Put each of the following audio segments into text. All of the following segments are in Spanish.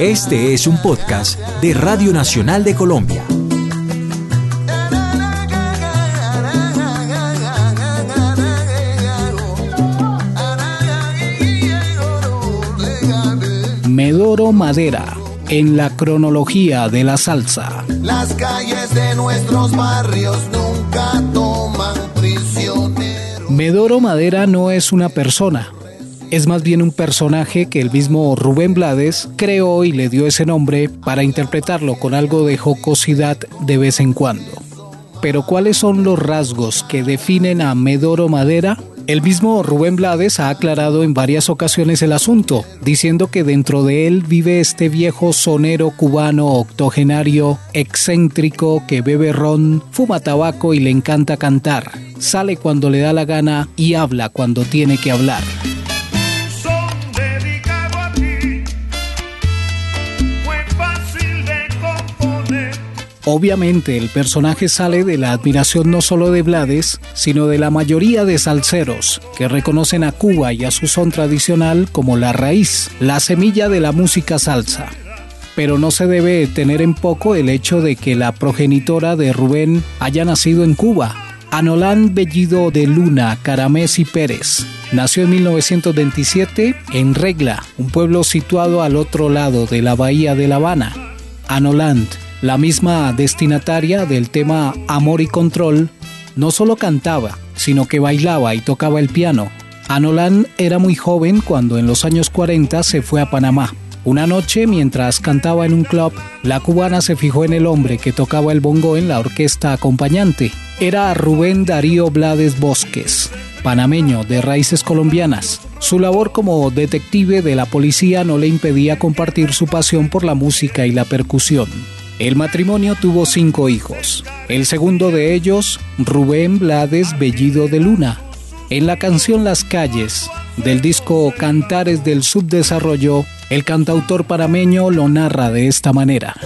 Este es un podcast de Radio Nacional de Colombia. Medoro Madera en la cronología de la salsa. Las calles de nuestros barrios nunca toman prisioneros. Medoro Madera no es una persona, es más bien un personaje que el mismo Rubén Blades creó y le dio ese nombre para interpretarlo con algo de jocosidad de vez en cuando. Pero ¿cuáles son los rasgos que definen a Medoro Madera? El mismo Rubén Blades ha aclarado en varias ocasiones el asunto, diciendo que dentro de él vive este viejo sonero cubano octogenario, excéntrico, que bebe ron, fuma tabaco y le encanta cantar. Sale cuando le da la gana y habla cuando tiene que hablar. Obviamente el personaje sale de la admiración no solo de Blades, sino de la mayoría de salseros, que reconocen a Cuba y a su son tradicional como la raíz, la semilla de la música salsa. Pero no se debe tener en poco el hecho de que la progenitora de Rubén haya nacido en Cuba, Anolán Bellido de Luna Caramés y Pérez. Nació en 1927 en Regla, un pueblo situado al otro lado de la bahía de La Habana. Anoland la misma destinataria del tema Amor y Control, no solo cantaba, sino que bailaba y tocaba el piano. Anolan era muy joven cuando en los años 40 se fue a Panamá. Una noche, mientras cantaba en un club, la cubana se fijó en el hombre que tocaba el bongo en la orquesta acompañante. Era Rubén Darío Blades Bosques, panameño de raíces colombianas. Su labor como detective de la policía no le impedía compartir su pasión por la música y la percusión. El matrimonio tuvo cinco hijos. El segundo de ellos, Rubén Blades Bellido de Luna. En la canción Las calles, del disco Cantares del Subdesarrollo, el cantautor parameño lo narra de esta manera.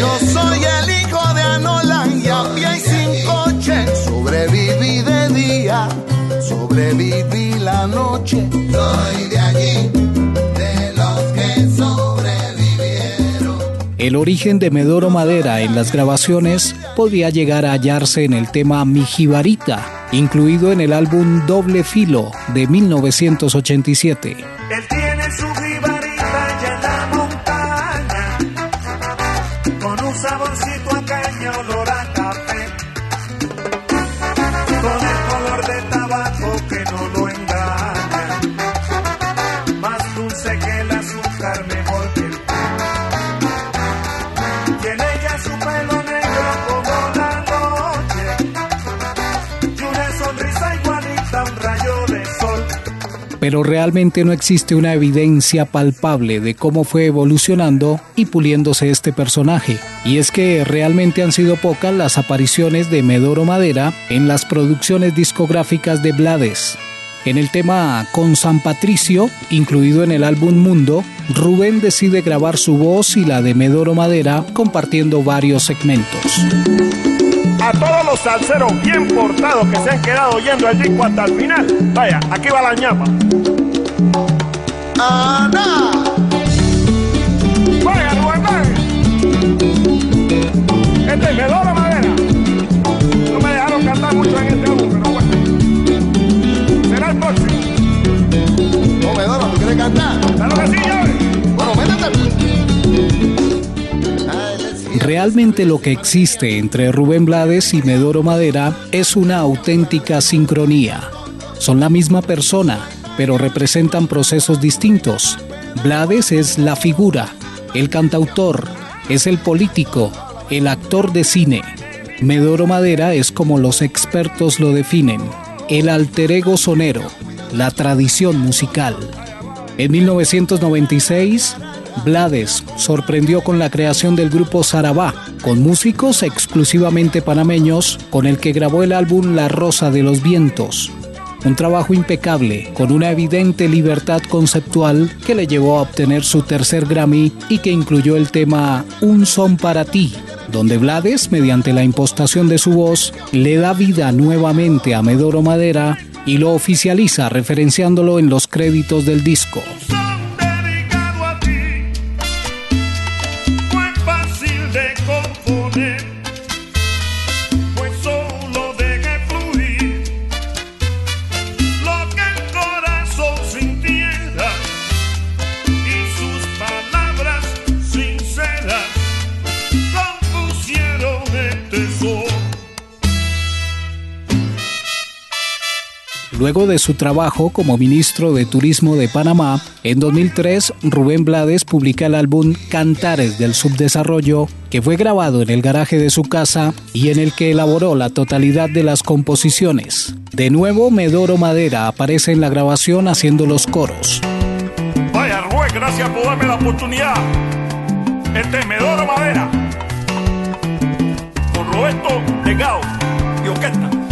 Yo soy el hijo de Anolan y a pie y sin coche. Sobreviví de día, sobreviví la noche. Soy de El origen de Medoro Madera en las grabaciones podría llegar a hallarse en el tema Mi Jibarita, incluido en el álbum Doble Filo de 1987. Pero realmente no existe una evidencia palpable de cómo fue evolucionando y puliéndose este personaje. Y es que realmente han sido pocas las apariciones de Medoro Madera en las producciones discográficas de Blades. En el tema Con San Patricio, incluido en el álbum Mundo, Rubén decide grabar su voz y la de Medoro Madera compartiendo varios segmentos. A todos los salseros bien portados que se han quedado oyendo el disco hasta el final, vaya, aquí va la ñapa. ¡Ana! ¡Vaya, Rubén! Este es Medoro Madera. No me dejaron cantar mucho en este álbum, pero bueno. Será el próximo. No, Medoro, ¿tú quieres cantar? Realmente lo que existe entre Rubén Blades y Medoro Madera es una auténtica sincronía. Son la misma persona, pero representan procesos distintos. Blades es la figura, el cantautor, es el político, el actor de cine. Medoro Madera es como los expertos lo definen, el alter ego sonero, la tradición musical. En 1996, Blades sorprendió con la creación del grupo Sarabá, con músicos exclusivamente panameños, con el que grabó el álbum La Rosa de los Vientos. Un trabajo impecable, con una evidente libertad conceptual que le llevó a obtener su tercer Grammy y que incluyó el tema Un son para ti, donde Blades, mediante la impostación de su voz, le da vida nuevamente a Medoro Madera y lo oficializa referenciándolo en los créditos del disco. Luego de su trabajo como ministro de Turismo de Panamá, en 2003 Rubén Blades publica el álbum Cantares del Subdesarrollo, que fue grabado en el garaje de su casa y en el que elaboró la totalidad de las composiciones. De nuevo, Medoro Madera aparece en la grabación haciendo los coros. Vaya Rubén, gracias por darme la oportunidad. Este es Medoro Madera. Con Roberto Legao y Orquesta.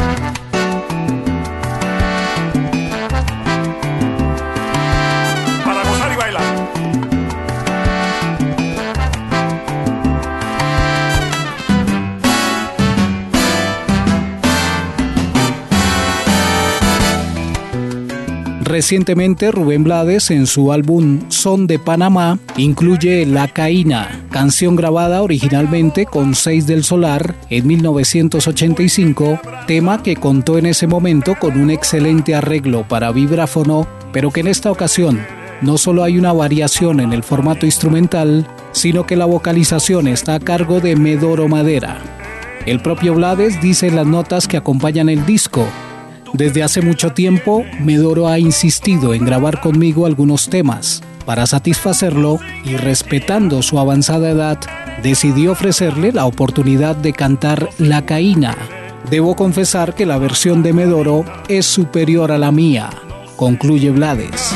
Recientemente Rubén Blades en su álbum Son de Panamá incluye La Caína, canción grabada originalmente con Seis del Solar en 1985, tema que contó en ese momento con un excelente arreglo para vibráfono, pero que en esta ocasión no solo hay una variación en el formato instrumental, sino que la vocalización está a cargo de Medoro Madera. El propio Blades dice en las notas que acompañan el disco desde hace mucho tiempo, Medoro ha insistido en grabar conmigo algunos temas. Para satisfacerlo y respetando su avanzada edad, decidí ofrecerle la oportunidad de cantar La Caína. Debo confesar que la versión de Medoro es superior a la mía, concluye Blades.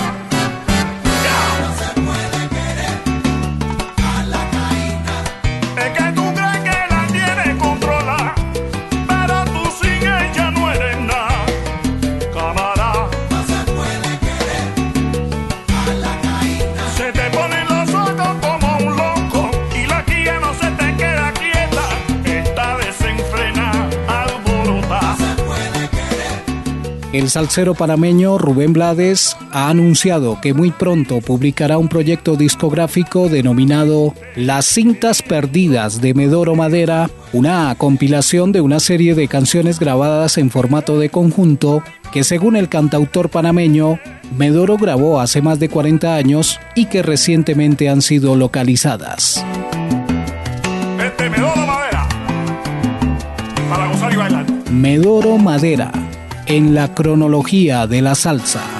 El salsero panameño Rubén Blades ha anunciado que muy pronto publicará un proyecto discográfico denominado Las cintas perdidas de Medoro Madera, una compilación de una serie de canciones grabadas en formato de conjunto que según el cantautor panameño, Medoro grabó hace más de 40 años y que recientemente han sido localizadas. Este Medoro Madera, para gozar y bailar. Medoro Madera en la cronología de la salsa.